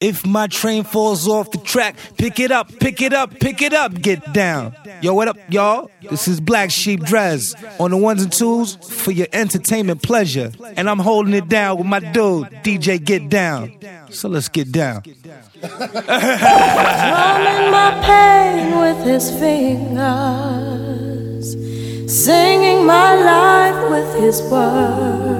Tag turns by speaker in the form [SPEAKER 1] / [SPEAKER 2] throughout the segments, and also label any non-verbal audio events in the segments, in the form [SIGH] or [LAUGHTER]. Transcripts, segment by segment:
[SPEAKER 1] If my train falls off the track, pick it up, pick it up, pick it up, get down. Yo, what up, y'all? This is Black Sheep Dress on the ones and twos for your entertainment pleasure. And I'm holding it down with my dude, DJ Get Down. So let's get down. [LAUGHS]
[SPEAKER 2] Drumming my pain with his fingers, singing my life with his words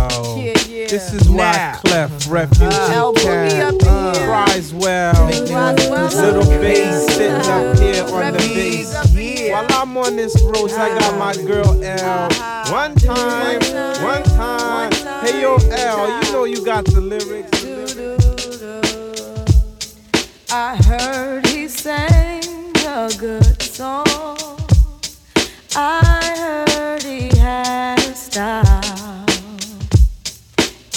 [SPEAKER 3] this is Wyclef mm-hmm. Refugee
[SPEAKER 4] El Boogie
[SPEAKER 3] Cat
[SPEAKER 4] up in here.
[SPEAKER 3] cries well. Little bass sitting up here on the bass. While I'm on this road, I got my girl L. Uh-huh. One time, one time. Hey yo, L, you know you got the lyrics.
[SPEAKER 2] I heard he sang a good song. I heard he had a style.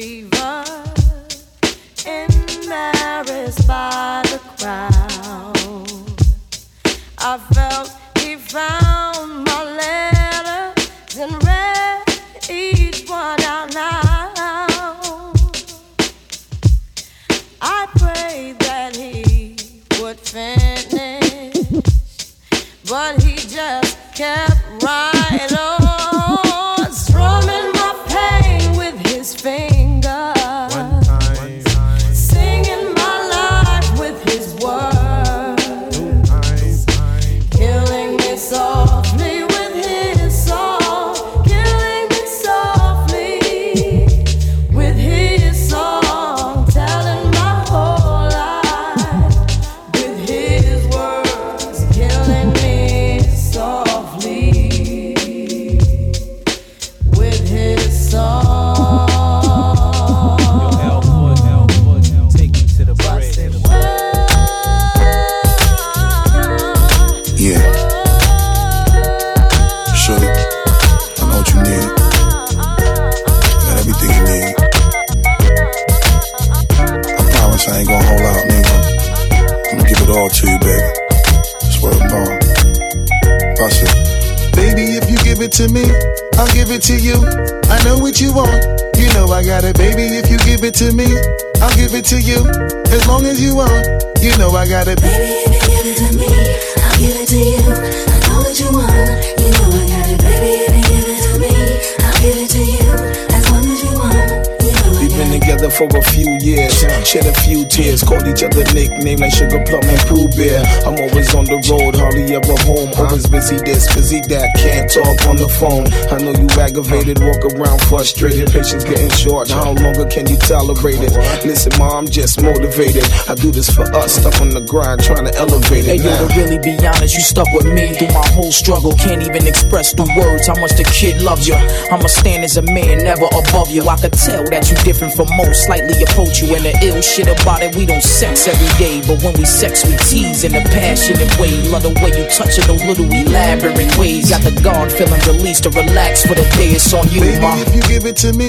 [SPEAKER 2] fever, embarrassed by the crowd. I felt he
[SPEAKER 5] frustrated, patience getting short. How longer can you tolerate it? Listen, mom, I'm just motivated. I do this for us, stuck on the grind, trying to elevate
[SPEAKER 6] Hey
[SPEAKER 5] it.
[SPEAKER 6] yo, to really be honest, you stuck with me through my whole struggle. Can't even express through words how much the kid loves you. I'ma stand as a man, never above you. I could tell that you different from most. slightly approach you. And the ill shit about it, we don't sex every day. But when we sex, we tease in a passionate way. Love the way you touch it, those little elaborate ways. Got the guard feeling released to relax for the day. It's on you,
[SPEAKER 7] Baby,
[SPEAKER 6] ma.
[SPEAKER 7] if you give it to me,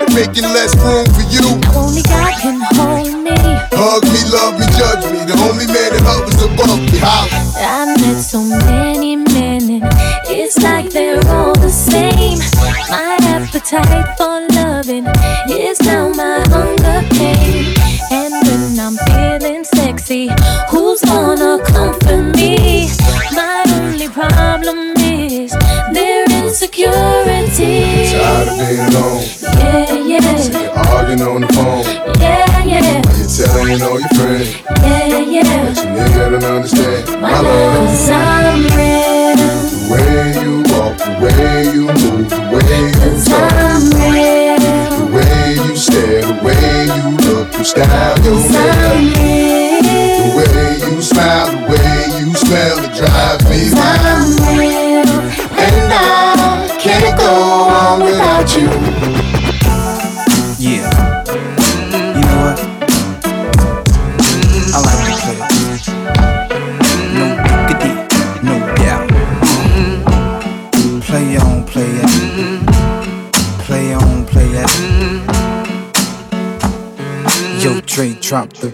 [SPEAKER 8] I've making less room for you.
[SPEAKER 9] only God can hold me.
[SPEAKER 8] Hug me, love me, judge me. The only man that hovers above me. Holla.
[SPEAKER 9] I met so many men, and it's like they're all the same. My appetite for loving is now my hunger pain. And when I'm feeling sexy, who's gonna comfort me? My only problem is their insecurity.
[SPEAKER 8] Tired of being alone.
[SPEAKER 9] Yeah,
[SPEAKER 8] arguing on the phone.
[SPEAKER 9] yeah, yeah,
[SPEAKER 8] You're telling all your friends.
[SPEAKER 9] yeah, yeah.
[SPEAKER 8] But you nigga don't understand.
[SPEAKER 9] My
[SPEAKER 8] My love.
[SPEAKER 9] love's I'm real.
[SPEAKER 8] The way you walk, the way you move, the way you
[SPEAKER 9] Cause
[SPEAKER 8] talk.
[SPEAKER 9] I'm real.
[SPEAKER 8] The way you stare, the way you look, your style, your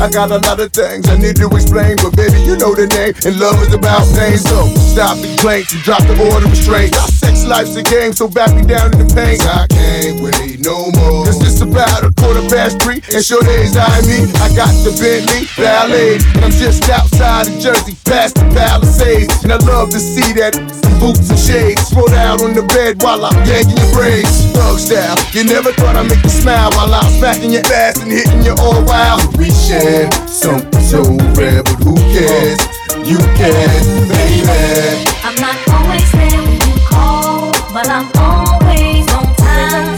[SPEAKER 10] I got
[SPEAKER 8] a lot of things I need to explain, but baby, you know the name, and love is about pain. So stop the complaints and drop the order of restraint. Our sex life's a game, so back me down in the pain. I can't wait no more. It's about a quarter past three, and sure days I me. I got the Bentley Ballet, and I'm just outside of Jersey, past the Palisades. And I love to see that boots and shades. Throw out on the bed while I'm yanking your braids. Thug style, you never thought I'd make you smile while I'm smacking your ass and hitting you all wild. We share something so rare, but who cares? You can, baby.
[SPEAKER 9] I'm not always there when you call, but I'm always on time.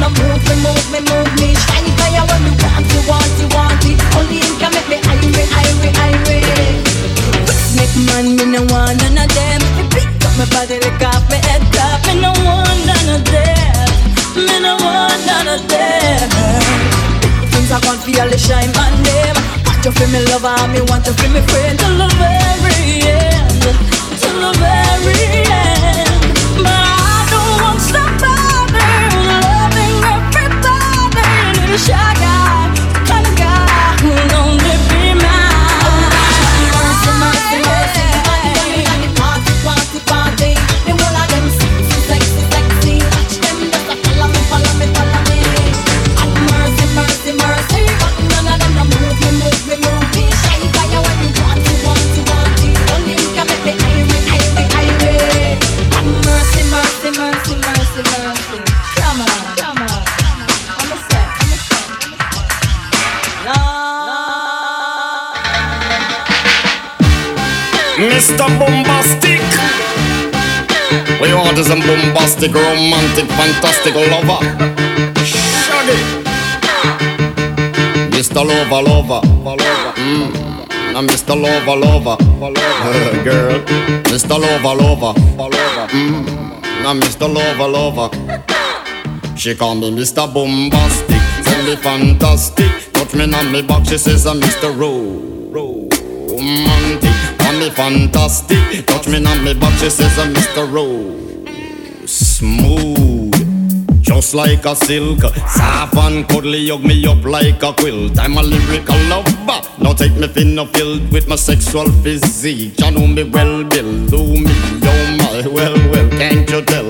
[SPEAKER 11] Of move me, move me, move me. Fire when you want, want, want it. Only can make me man, me no want. Me pick up my body, head. Me no want. Me no want. Things I can't feel the shine. Want you me lover, me want you feel me friend till the very end, till the very end. Need A
[SPEAKER 12] bombastic, romantic, fantastic lover. Shaggy. Mr. Lover, lover. Mm. Now Mr. Lover, lover. [LAUGHS] Girl. Mr. Lover, lover. Mm. Now Mr. Lover, lover. She call me Mr. Bombastic, tell me fantastic. Touch me on me back, she says I'm Mr. Romantic. Call me fantastic, touch me on me back, she says I'm Mr. Ro. Smooth, just like a silk. Soft and cuddly, hug me up like a quilt. I'm a lyrical lover. Now take me thin or filled with my sexual physique. You know me well, Bill. Do me, oh my, well, well, can't you tell?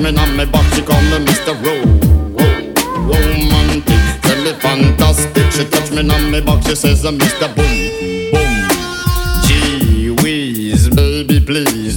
[SPEAKER 12] me on my back, she call me Mr. Ro. Romantic. Tell me fantastic. She touch me on my back, she says uh, I'm Mr. Boom, boom. Gee whiz, baby, please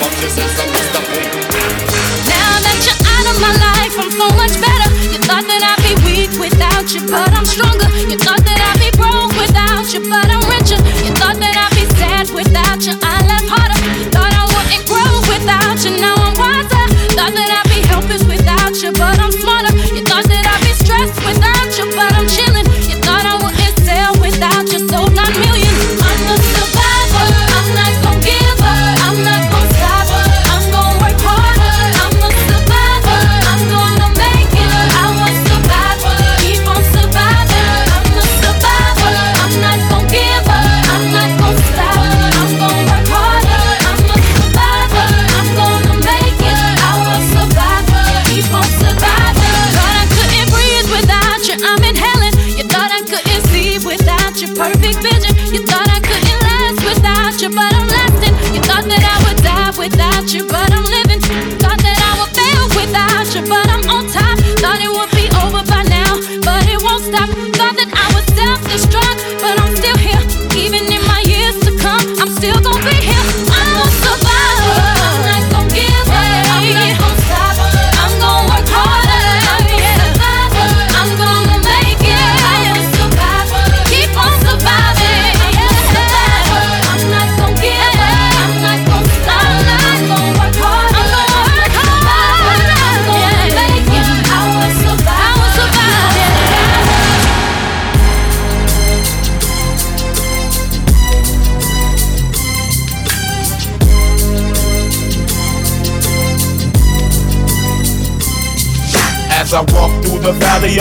[SPEAKER 13] Now that you're out of my life, I'm so much better. You thought that I'd be weak without you, but I'm stronger. You thought that I'd be broke without you, but I'm richer. You thought that I'd be sad without you, I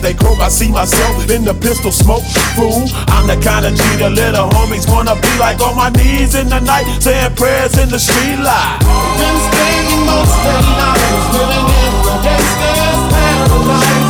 [SPEAKER 14] They croak, I see myself in the pistol smoke. Fool, I'm the kind of G the little homies wanna be like on my knees in the night, saying prayers in the street light.
[SPEAKER 15] Been spending most of the night living in the gangster's paradise.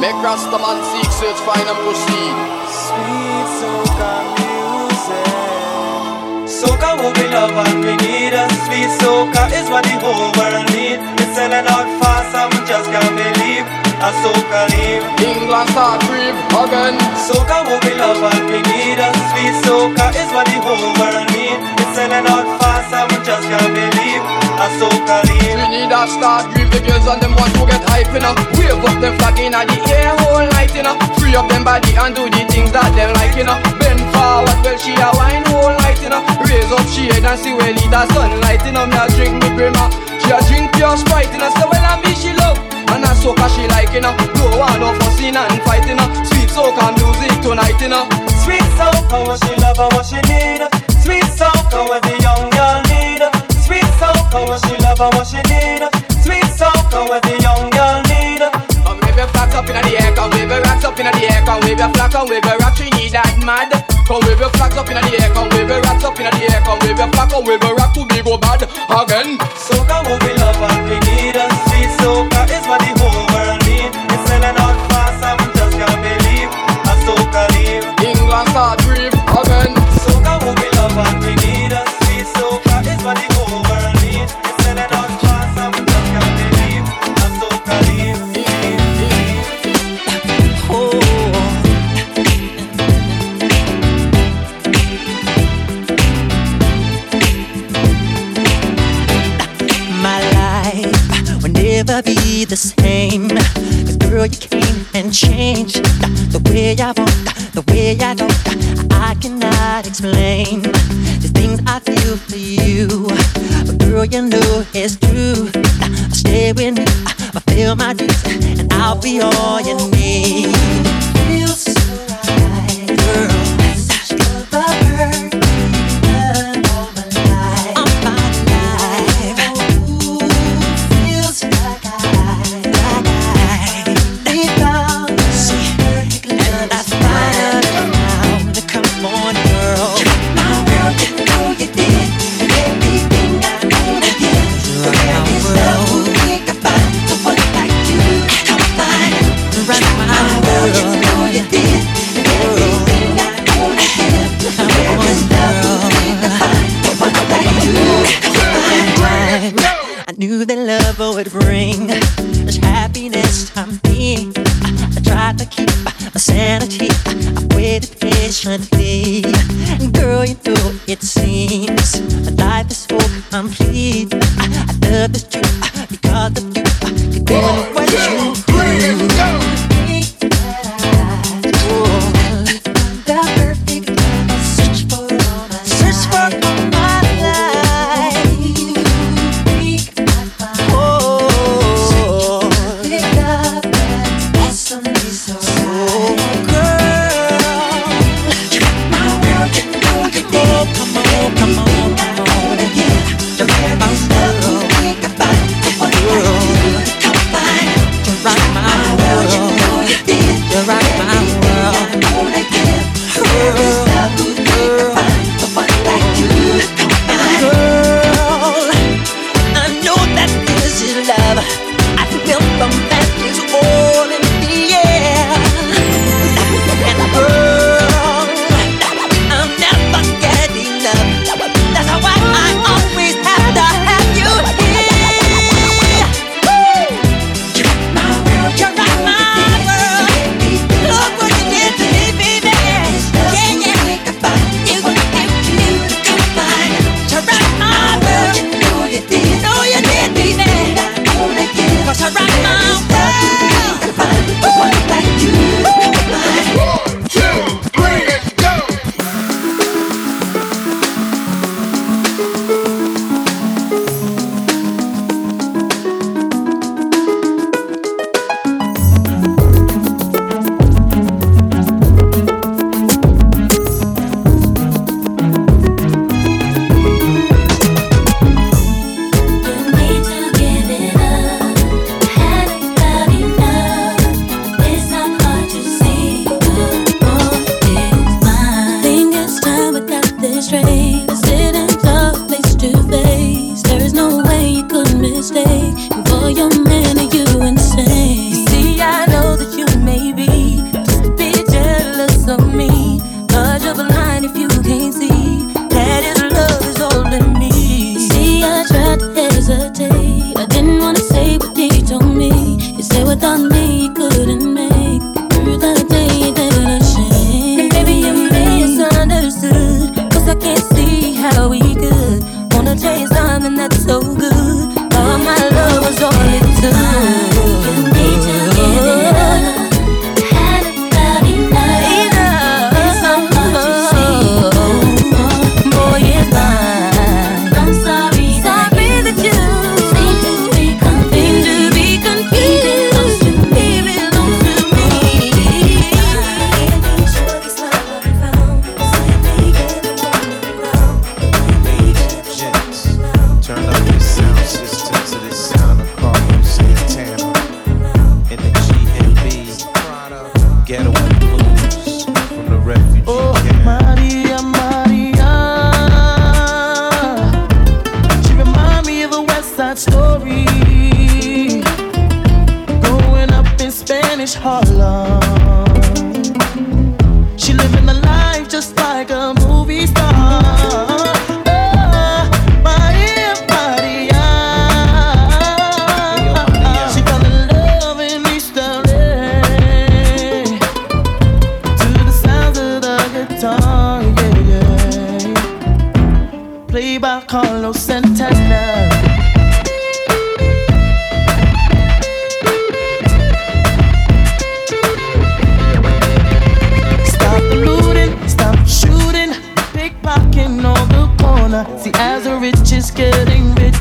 [SPEAKER 16] make Rastaman seek, search, find and proceed.
[SPEAKER 17] Sweet soca music. Soca what we love and we need. A sweet soca is what the whole world need. It's selling out fast and we just can't believe. A soca leave.
[SPEAKER 16] England start creep again.
[SPEAKER 17] Soca what we love and we need. A sweet soca is what the whole world need. It's selling out fast and we just can't believe. A soca leave.
[SPEAKER 16] a start grieve the girls and them want to get hype know. Wave up them flag in the air whole night you know. Free up them body and do the things that them like you know. Bend forward well she a wine whole night you know. Raise up she head and see where lead the sunlight. Me a drink me grandma. She a drink pure sprite know. So well I me she love. And a soca she like you know. Don't want no fussing and fighting know. Sweet soca music tonight you know.
[SPEAKER 17] Sweet soca what she love and what she need. Sweet soca what the young girl need. Sweet soca what she love and what she need. Sweet soca what the young girl need.
[SPEAKER 16] Come wave your flags up in the air, come wave your rocks up in the air, come wave your flag, come wave your rock, Trinidad mad. Come wave your flags up in the air, come wave your rocks up in the air, come wave your flag, come wave your rock to be go bad again.
[SPEAKER 17] Soca what we love and we
[SPEAKER 18] never be the same. Cause girl, you came and changed the way I walk, the way I talk. I cannot explain the things I feel for you. But girl, you know it's true. I'll stay with you, I'll feel my dues, and I'll be all you need. Feels so right, girl.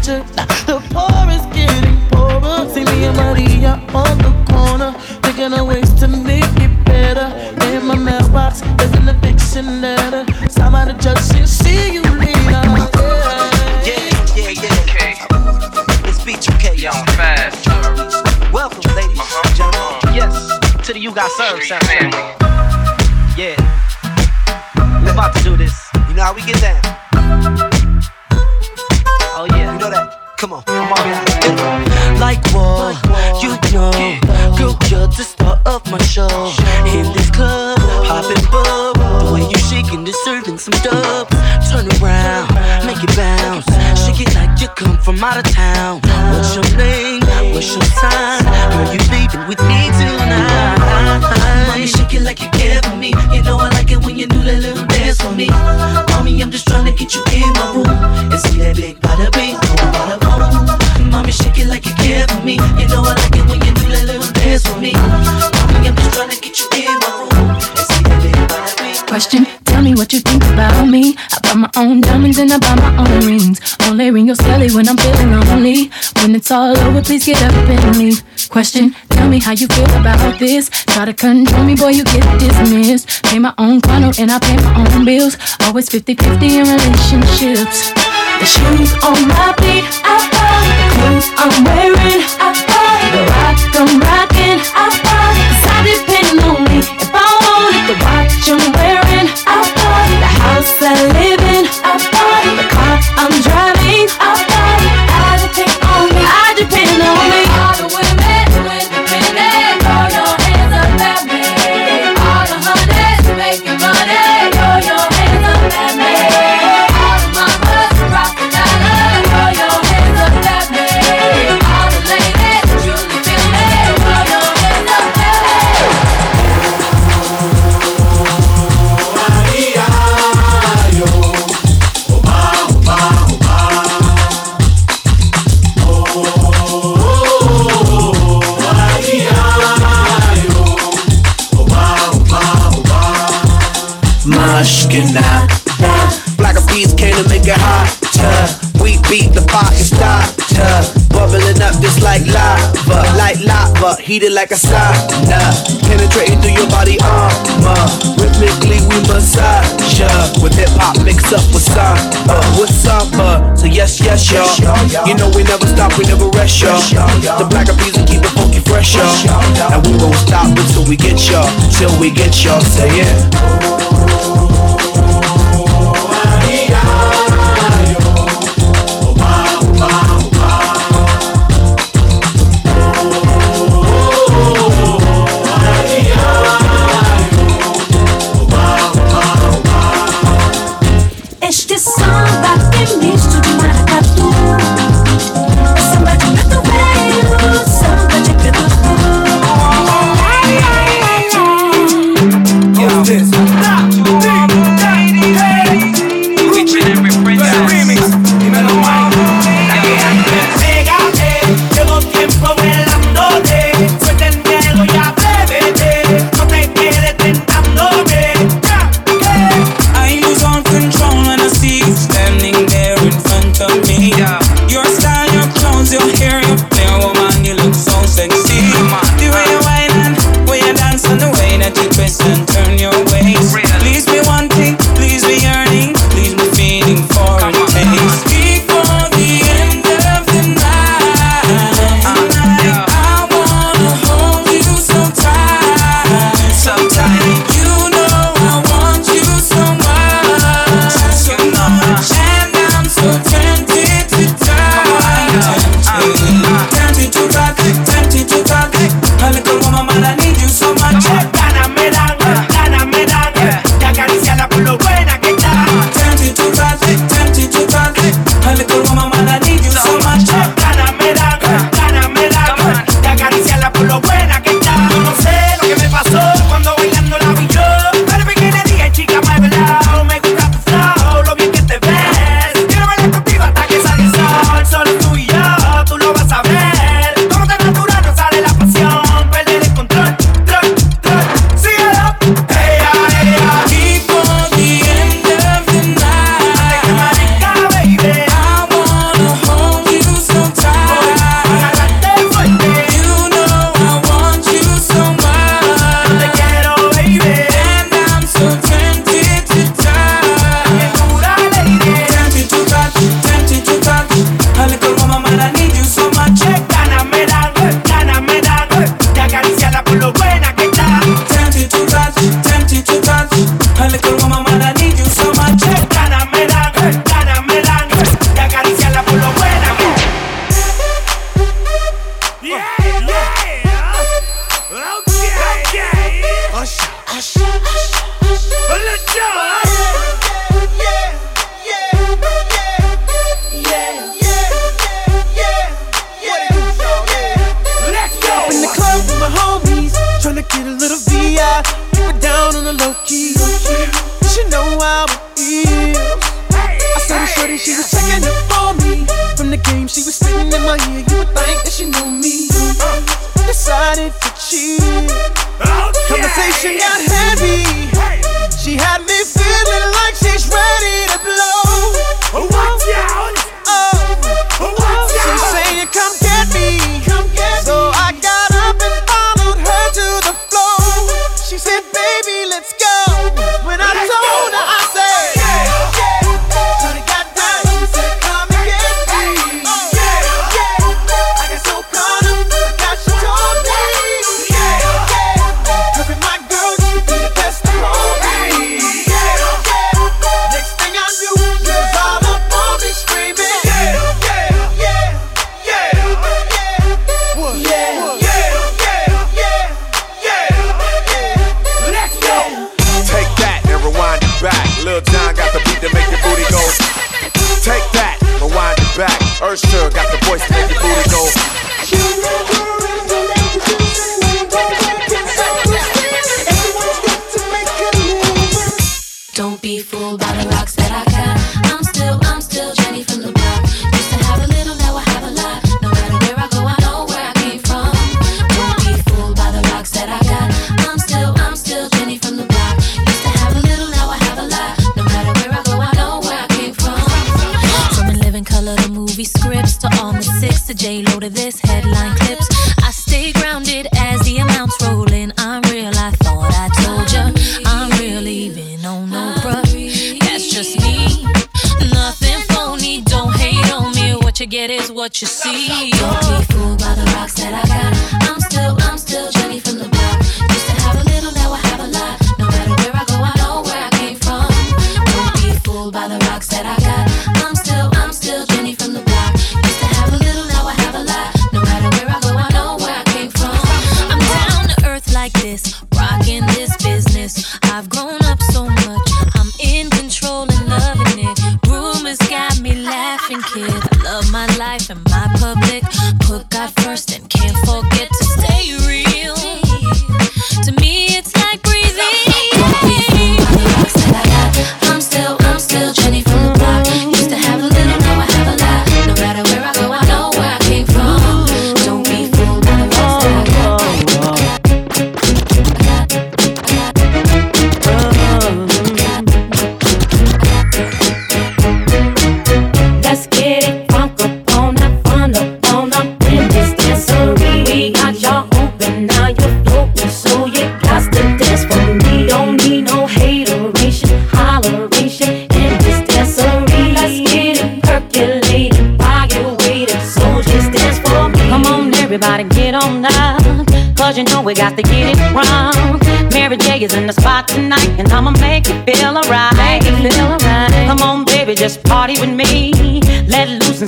[SPEAKER 10] Richer, the poor is getting poorer. See me and Maria on the corner, thinking of ways to make it better. In my mailbox, there's an eviction letter. Somebody just said, see you later.
[SPEAKER 19] Yeah, yeah, yeah. yeah. It's B2K, y'all. Fast. Welcome, ladies and uh-huh. gentlemen. Yes, to the You Got Served sound.
[SPEAKER 20] Out of town.
[SPEAKER 21] Get
[SPEAKER 13] up and leave. Question, tell me how you feel about this. Try to control me, boy, you get dismissed. Pay my own condo and I pay my own bills. Always 50 50 in relationships. The shoes on my feet, I buy. The clothes I'm wearing, I buy. The rock I'm rocking, I buy. 'Cause I depend on me if I want it. The watch I'm wearing, I buy. The house I live
[SPEAKER 5] Mushkina. Black Eyed Peas came to make it hotter. We beat the fire starter. Bubbling up just like lava. Like lava, heated like a sauna. Penetrating through your body armor. Rhythmically we massage ya. With hip hop mixed up with samba. With samba. So yes, yes, y'all. You know we never stop, we never rest, y'all. The black of will keep it funky fresh, y'all. And we won't stop until we get y'all. Till we get y'all. Say it.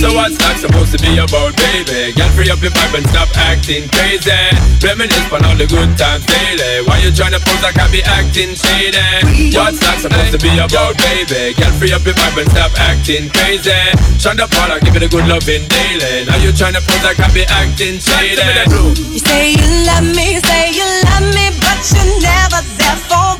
[SPEAKER 22] So
[SPEAKER 23] what's that supposed to be about, baby? Get free up your vibe and stop acting crazy. Reminisce on all the good times daily. Why you tryna pose like I be acting shady? What's that supposed to be about, baby? Get free up your vibe and stop acting crazy. Shonda Paul, I give it a good loving daily. Now you tryna pose like I be acting shady.
[SPEAKER 11] You say you love me, say you love me, but you're never there for me.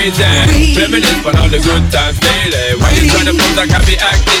[SPEAKER 23] crazy. Reminisce on all the good times daily. Why you trying to pose like I be acting?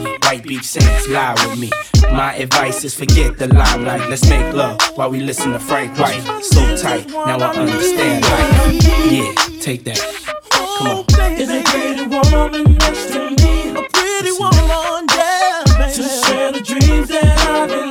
[SPEAKER 24] White beach saints, lie with me. My advice is forget the limelight. Let's make love while we listen to Frank White. So tight, now I understand life. Yeah, take that. Come on.
[SPEAKER 25] Is a pretty woman next to me? A pretty woman, yeah, baby. To share the dreams that I believe.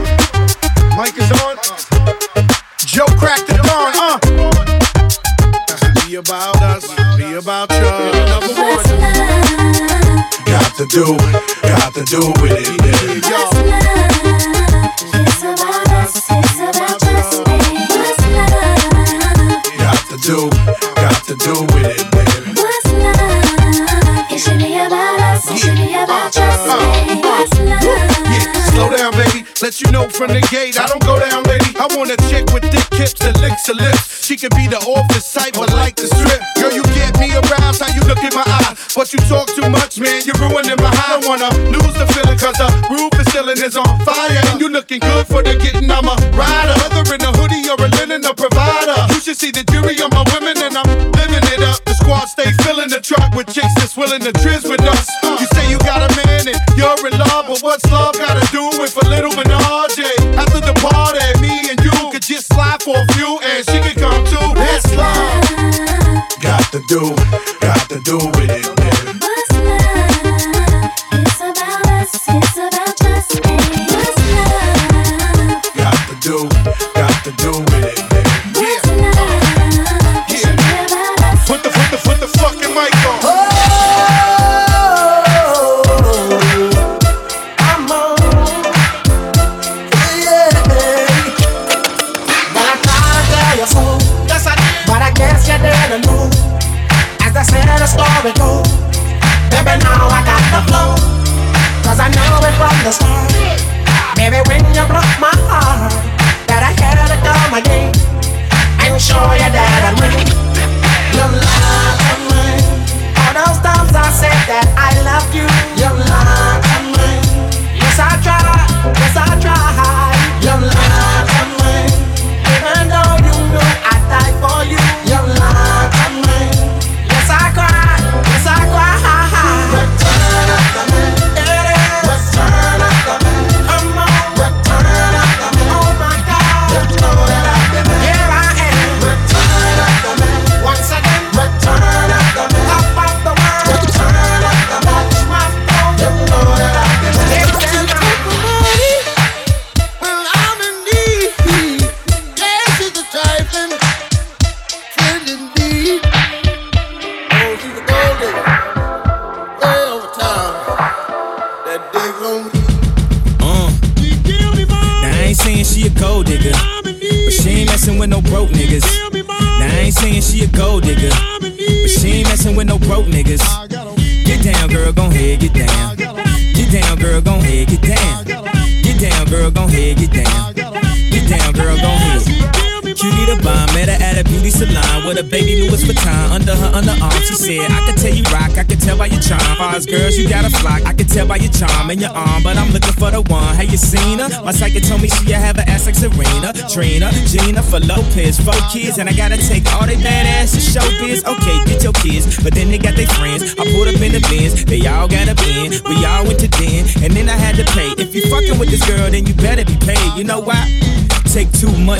[SPEAKER 9] Mic is on. Joe cracked the dawn, uh. Be about us, be about you. Got to do, got to do with it, baby. Yo. Got to do, got to do with it, Let you know from the gate, I don't go down, lady. I want a chick with thick hips that licks her lips. She could be the office type but like the strip. Girl, you get me aroused, how you look in my eye. But you talk too much, man, you're ruining my high. I don't wanna lose the feeling, cause the roof is ceiling is on fire. And you looking good for the getting, I'm a rider. Whether in a hoodie or a linen, a provider. You should see the jury on my women, and I'm living it up. The squad stay filling the truck with chicks that's willing to trizz with us. You say you got
[SPEAKER 26] a man and you're in love,
[SPEAKER 27] but
[SPEAKER 28] what's love gotta do with a little
[SPEAKER 27] bit? to do, got to do with it.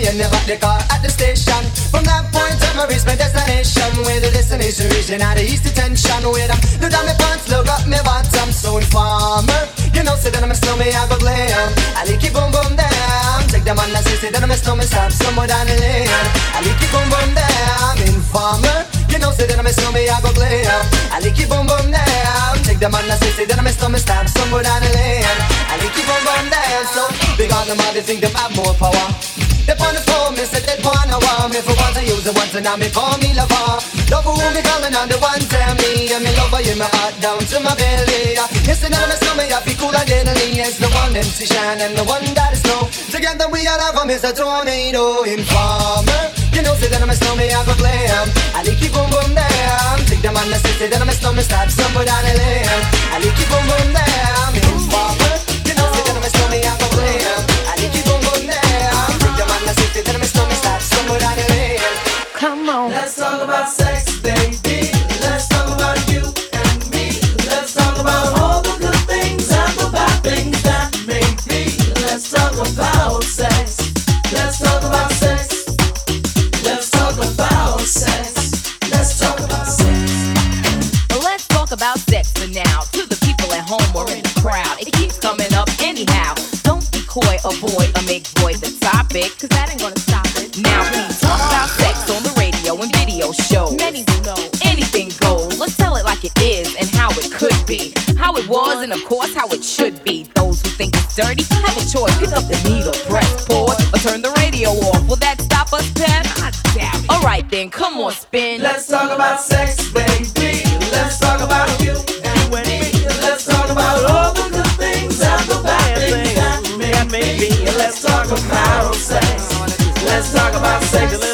[SPEAKER 29] Me the back the car at the station. From that point on, I reach my destination, where the destination region at the east detention. Where I'm look down my pants, look up my bottom, so informer. You know, say that I'm a snowman, I go glam. I like it boom boom down. Take the man that says that I'm a snowman, stop somewhere down the lane. I like it boom boom down. Informer. You know, say that I'm a snowman, I go glam. I like it boom boom down. Take the man that says that I'm a snowman, stop somewhere down the lane. I like it boom boom down. So big on them they think they have more power. They on the phone, me say they wanna want me for once I use it once and now me call me lover. Love who me calling on the one tell me and me lover in my heart down to my belly. Yes, and me smell me I feel cool deadly. It's the one MC Shan and the one that is snow. Together we all have a Mr. Tornado Informer. You know, say that I'm a snowman, I go glam. I like you boom boom down. Take the man that say that I'm a snowman, stop somewhere down the lane. I like you boom boom down. Informer. You know, say that I'm a snowman, I go
[SPEAKER 30] Come on.
[SPEAKER 29] Let's talk about sex, baby. Let's talk about you and me. Let's talk about all the good things and the bad things that make me. Let's talk about sex. Let's talk about sex. Let's talk about sex. Let's talk about sex.
[SPEAKER 31] Let's talk about sex for now. To the people at home or in the crowd, it keeps coming up anyhow. Don't be coy, avoid, or make void the topic, cause that ain't gonna stop How it was and of course how it should be. Those who think it's dirty have a choice. Pick up the needle, press pause, or turn the radio off. Will that stop us, Pep? I doubt it. Alright then, come on, spin.
[SPEAKER 29] Let's talk about sex, baby. Let's talk about you and me. Let's talk about all the good things and the bad things that make me. Let's talk about sex. Let's talk about sex.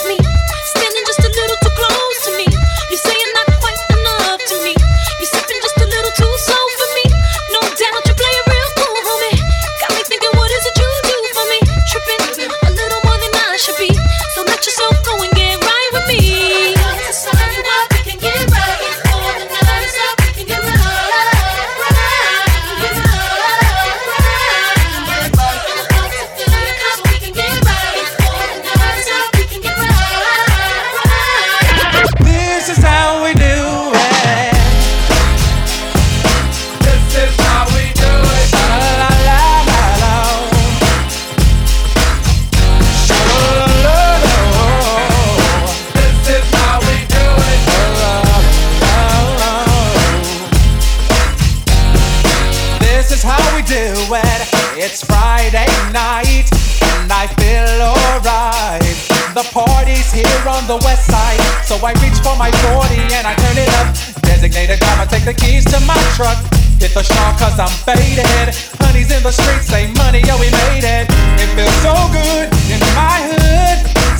[SPEAKER 32] It's Friday night and I feel alright. The party's here on the west side, so I reach for my 40 and I turn it up. Designated driver, take the keys to my truck. Hit the shawl cause I'm faded. Honey's in the streets, say money, yo, we made it. It feels so good in my hood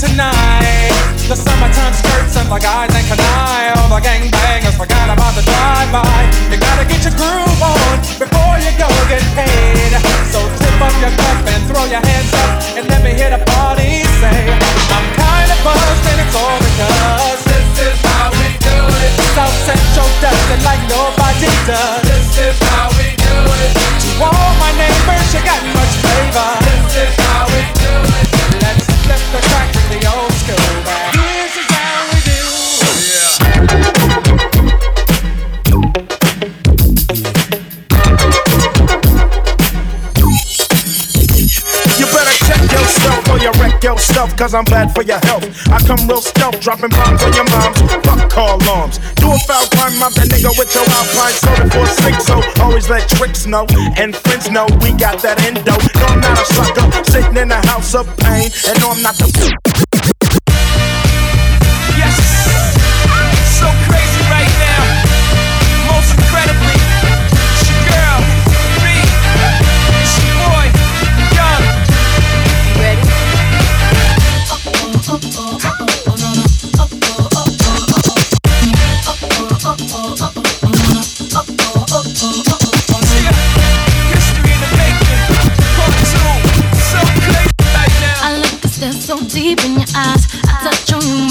[SPEAKER 32] tonight. The summertime skirts and the guys canine. All the gangbangers forgot about the drive-by. You gotta get your groove on before you go get paid. So tip up your cup and throw your hands up and let me hear the party say, I'm kinda buzzed and it's all because this is how we do it. South Central does it like nobody does. This is how we do it. To all my neighbors, you got much flavor. This is how we do it. Let's flip the track
[SPEAKER 8] or you wreck yourself, cause I'm bad for your health. I come real stealth, dropping bombs on your moms. Fuck call alarms. Do a foul crime, I'm that nigga with your alpine soda for six, so always let tricks know. And friends know we got that endo. No, I'm not a sucker, sitting in a house of pain. And no, I'm not the.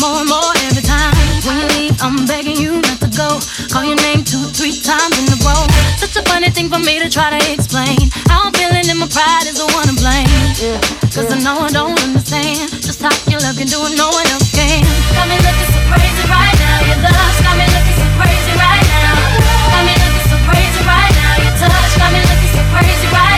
[SPEAKER 15] More and more every time. When you leave, I'm begging you not to go. Call your name two, three times in a row. Such a funny thing for me to try to explain. How I'm feeling and my pride is the one to blame. Cause I know I don't understand just how your love can do it, no one else can. Got me looking so crazy right now. Your love's got me looking so crazy right now. Got me looking so crazy right now. Your touch got me looking so crazy right now.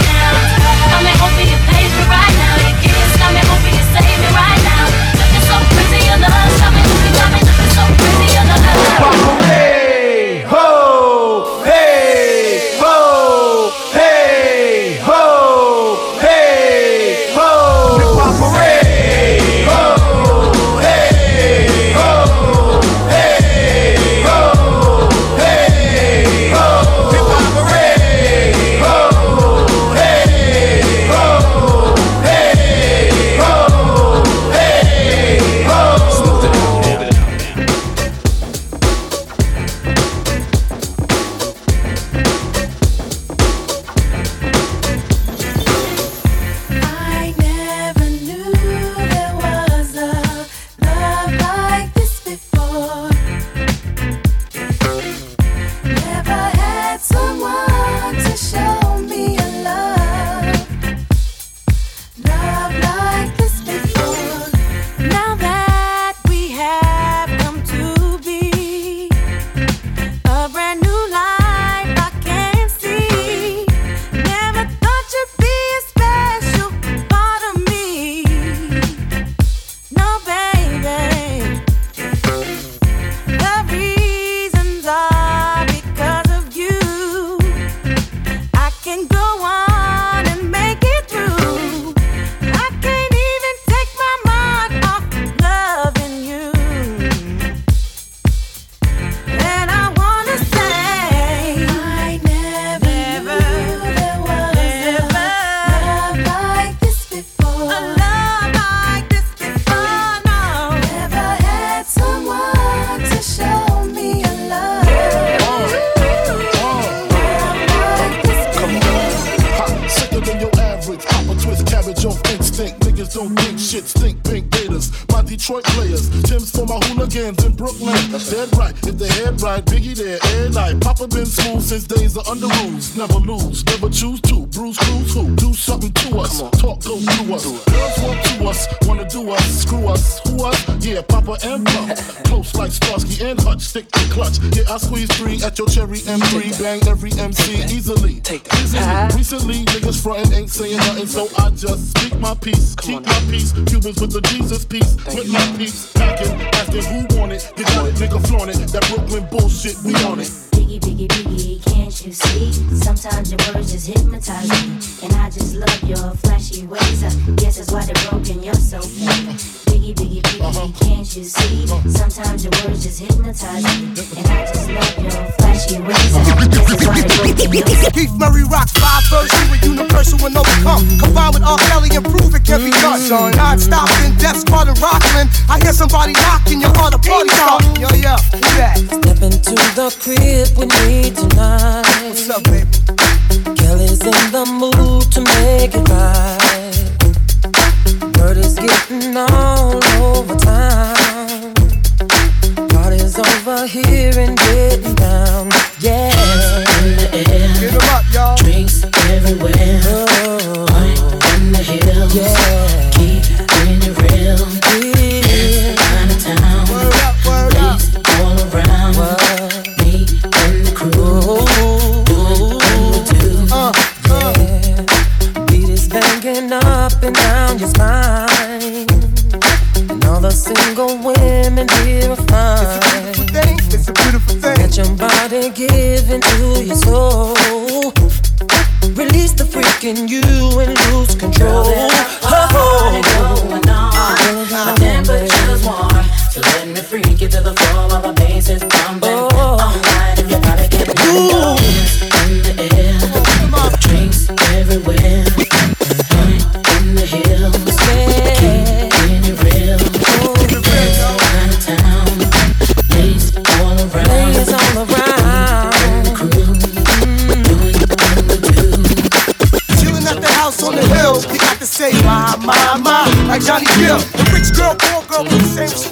[SPEAKER 9] hear somebody knocking, you're a party talking. Yo, yo, who that?
[SPEAKER 2] Step into the crib with me tonight.
[SPEAKER 9] What's up, baby?
[SPEAKER 2] Kelly's in the mood to make it right. Word is getting all over town. Party's over here and getting down. Yeah. Hands in the air.
[SPEAKER 9] Get up, y'all.
[SPEAKER 2] Drinks everywhere. Oh. In the hills. Yeah. into your soul. Release the freak in you and lose control.
[SPEAKER 9] Johnny Gill. The rich girl, poor girl, the same shit.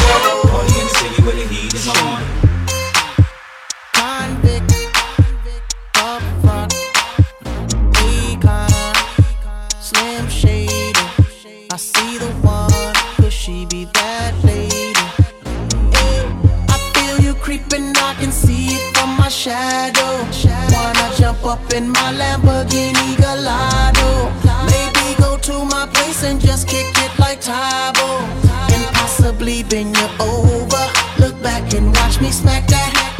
[SPEAKER 2] Shadow. Wanna jump up in my Lamborghini Gallardo? Maybe go to my place and just kick it like Tae Bo. And possibly bend you over. Look back and watch me smack that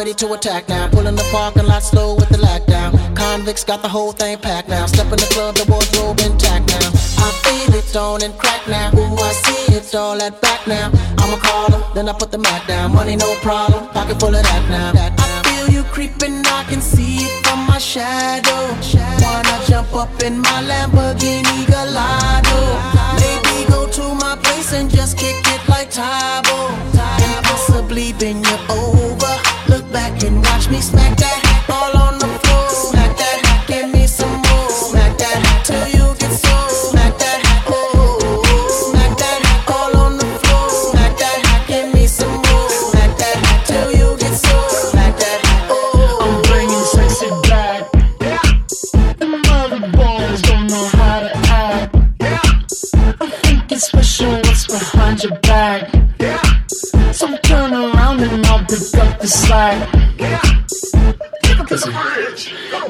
[SPEAKER 2] ready to attack now. Pulling the parking lot slow with the lockdown. Convicts got the whole thing packed now. Step in the club, the wardrobe intact now. I feel it on and crack now. Ooh, I see it's all at back now. I'm a caller, then I put the mat down. Money no problem, pocket full of that now. I feel you creeping, I can see it from my shadow. Wanna jump up in my Lamborghini Gallardo? Maybe go to my place and just kick it like Tae Bo. And possibly bend you over. Look back and Watch me smack that all on the floor. Smack that, give me some more. Smack that till you get sore. Smack that, oh. Smack that all on the floor. Smack that, give me some more. Smack that till you get sore. Smack that, oh.
[SPEAKER 8] I'm bringing sexy back. Yeah. The mother boys don't know how to act. Yeah. I think it's special what's behind your back. Pick up the slack.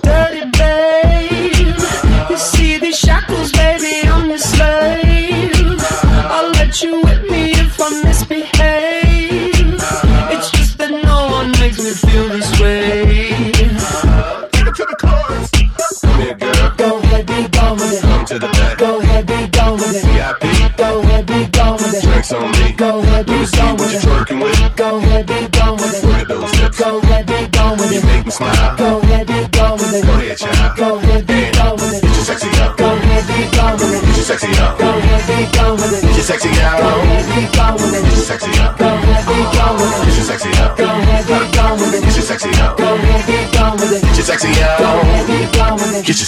[SPEAKER 8] Dirty babe,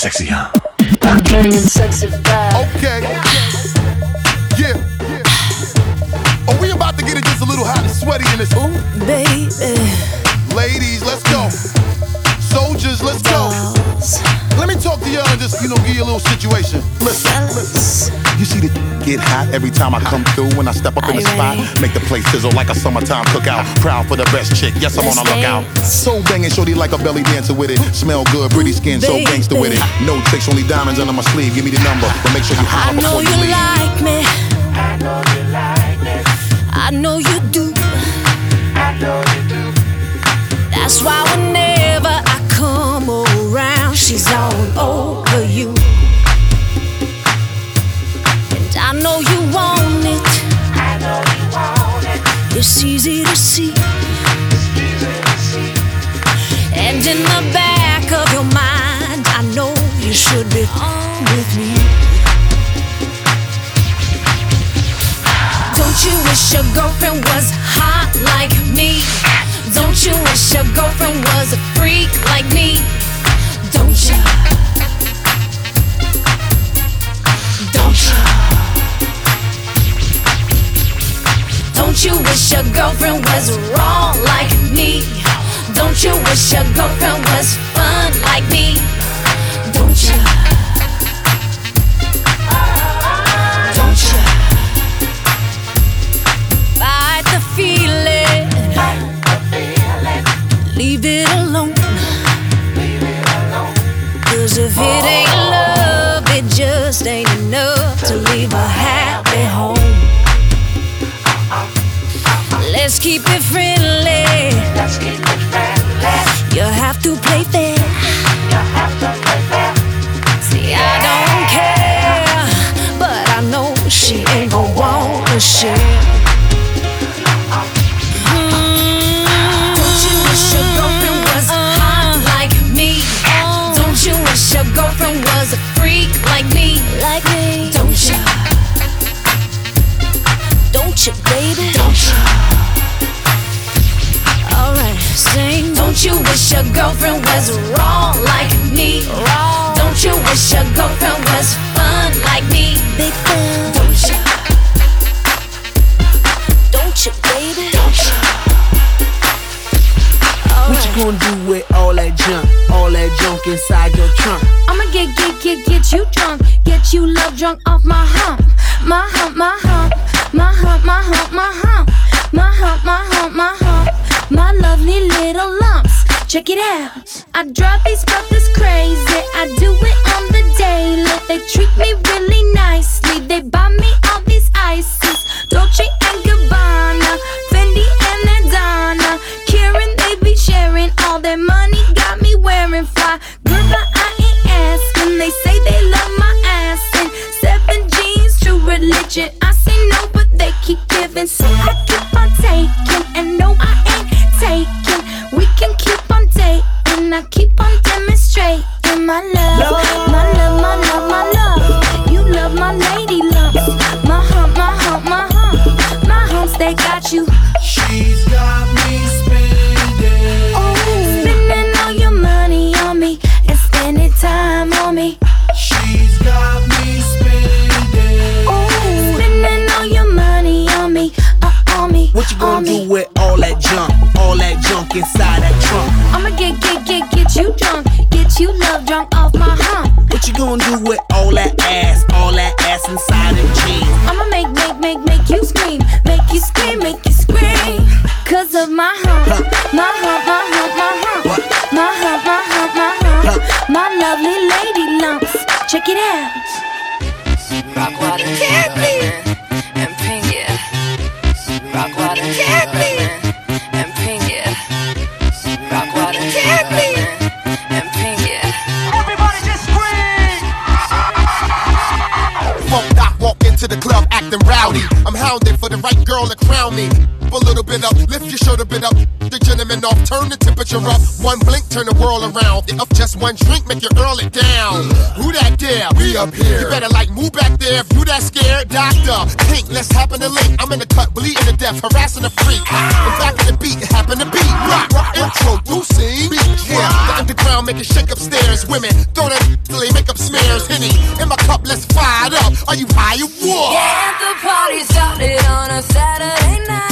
[SPEAKER 33] sexy up.
[SPEAKER 8] I'm bringing sexy
[SPEAKER 34] every time I come through when I step up in the spot. Make the place sizzle like a summertime cookout. Proud for the best chick. Yes, I'm on the lookout. So banging, shorty like a belly dancer with it. Smell good, pretty skin, so gangster with it. No tricks, only diamonds under my sleeve. Give me the number, but make sure you holler before you leave.
[SPEAKER 9] I know you like me. I know you like me. I know you wish your girlfriend was wrong like me? Wrong. Don't you wish your girlfriend was fun like me? Big fan. Don't you? Don't you, baby? Don't you?
[SPEAKER 1] What you gonna do with all that junk? All that junk inside your trunk?
[SPEAKER 9] I'ma get, get, get, get you drunk. Get you love drunk off my hump. My hump, my hump. My hump, my hump, my hump. My hump, my hump, my hump. My lovely little lumps. Check it out. I drive these brothers crazy. I do it on the daily. They treat me really nicely. They buy me all these ices. Dolce and Gabbana. Fendi and Adana. Karan, they be sharing all their money. Got me wearing fly. Girl, but I ain't asking. They say they love my ass. And seven jeans, true religion. I say no, but they keep giving. So I keep on taking. And and I keep on demonstrating my love, my love, my love, my love. You love my lady love, my hump, my hump, my hump, my humps. They got you.
[SPEAKER 1] She's got me spending,
[SPEAKER 9] oh, spending
[SPEAKER 35] all your money on me and spending time on me.
[SPEAKER 1] She's got me spending,
[SPEAKER 35] oh, spending all your money on me, uh, on me. What you gonna do me.
[SPEAKER 1] with all that junk? all that junk inside that trunk.
[SPEAKER 35] I'ma get, get, get, get you drunk. Get you love drunk off my hump.
[SPEAKER 1] What you gonna do with all that ass? All that ass inside them jeans.
[SPEAKER 35] I'ma make, make, make, make you scream. Make you scream, make you scream. Cause of my hump. Huh. My hump, my hump, my hump. What? My hump, my hump, my hump. Huh. My lovely lady lumps. Check it out.
[SPEAKER 9] Rock water candy and pink, yeah. Rock water candy.
[SPEAKER 34] Into the club acting rowdy. I'm hounding for the right girl to crown me. A little bit up, lift your a bit up. The gentleman off, turn the temperature up. One blink, turn the world around. Up just one drink, make you earl it down. Who that there? We up here. You better like move back there if you that scared. Doctor, pink, let's happen to link. I'm in the cut, bleeding to death, harassing a freak. And back in the beat, it happen to be rock, rock, introducing. Yeah, the underground make it shake upstairs. Women, throw that till they make up smears. Henny, in my cup, let's fire it up. Are you high or what?
[SPEAKER 9] Yeah, the party started on a Saturday night.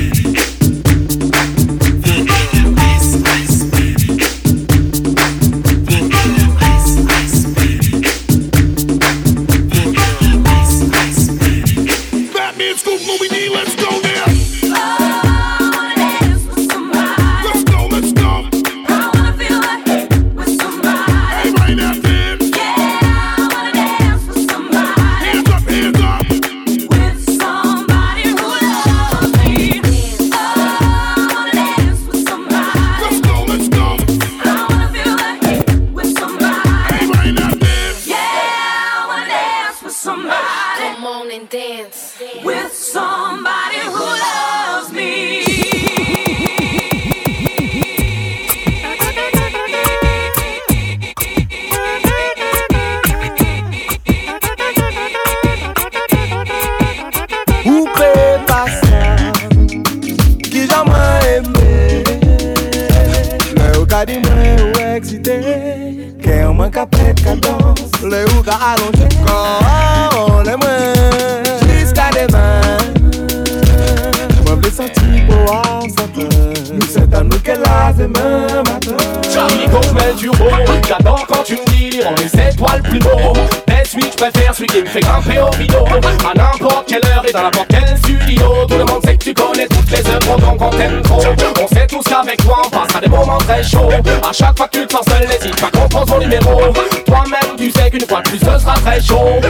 [SPEAKER 1] Qu'une fois plus ce sera très chaud.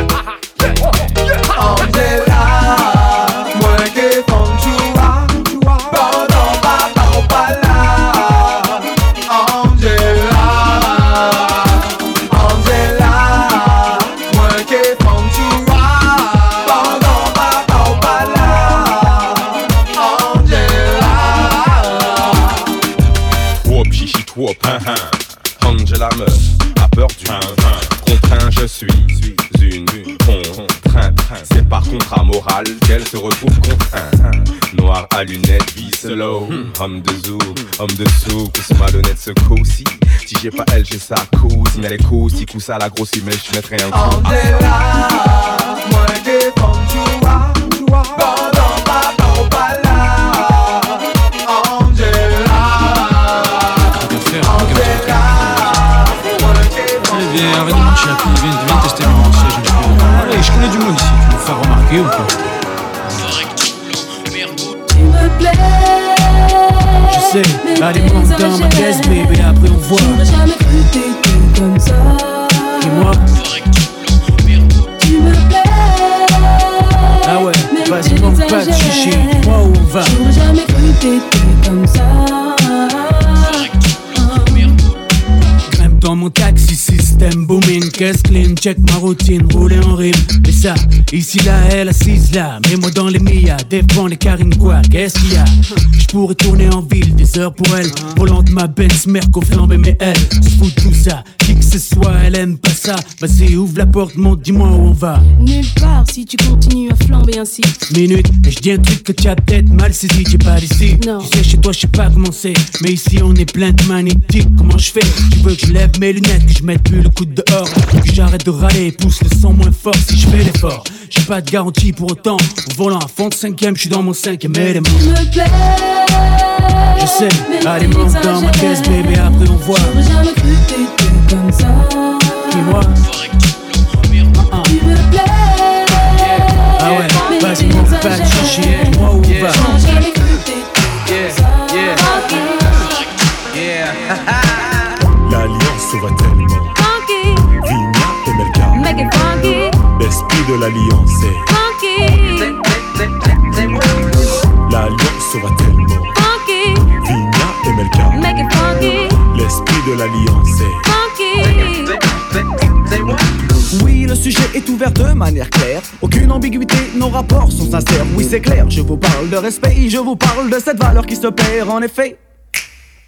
[SPEAKER 36] Homme de zoo, homme de souk, ce malhonnête se aussi. Si j'ai pas elle, j'ai sa cousine, elle est cousine, coup ça la grossit, mais je mettrai un coup.
[SPEAKER 37] Check ma routine, rouler en rime. Ça, ici là, elle assise là, mets-moi dans les Mia, défends les carines quoi, qu'est-ce qu'il y a? Je pourrais tourner en ville, des heures pour elle, volant de ma Benz, Merco flambé, mais elle se fout de tout ça. Qui que ce soit, elle aime pas ça. Vas-y, ouvre la porte, monte, dis-moi où on va.
[SPEAKER 13] Nulle part si tu continues à flamber ainsi.
[SPEAKER 37] Minute, et je dis un truc que tu as peut-être mal saisi, t'es pas d'ici.
[SPEAKER 13] Non.
[SPEAKER 37] Tu sais, chez toi, je sais pas comment c'est. Mais ici, on est plein de magnétiques. Comment je fais? Tu veux que je lève mes lunettes, que je mette plus le coude dehors, que j'arrête de râler pousse le son moins fort si je fais J'ai pas de garantie pour autant. Au volant à fond de cinquième, je suis dans mon cinquième élément.
[SPEAKER 13] Tu me plais.
[SPEAKER 37] Je sais,
[SPEAKER 13] mais
[SPEAKER 37] allez, monte dans ma caisse, baby, après on voit.
[SPEAKER 13] J'aurais jamais cru t'étais comme ça.
[SPEAKER 37] Dis-moi.
[SPEAKER 13] Tu me plais.
[SPEAKER 37] Ah ouais, vas-y, monte pas de chichi, moi où on va?
[SPEAKER 13] J'aurais cru t'étais comme ça. [LAUGHS]
[SPEAKER 35] L'alliance L'esprit de l'alliance est.
[SPEAKER 13] funky,
[SPEAKER 35] L'alliance va tellement.
[SPEAKER 13] funky,
[SPEAKER 35] Vigna et Melka.
[SPEAKER 13] make it funky,
[SPEAKER 35] L'esprit de l'alliance est.
[SPEAKER 13] funky.
[SPEAKER 38] Oui, le sujet est ouvert de manière claire. Aucune ambiguïté, nos rapports sont sincères. Oui, c'est clair, je vous parle de respect, je vous parle de cette valeur qui se perd en effet.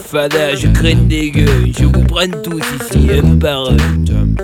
[SPEAKER 39] Fada, je crains des gueux, je vous prends tous ici, un par un.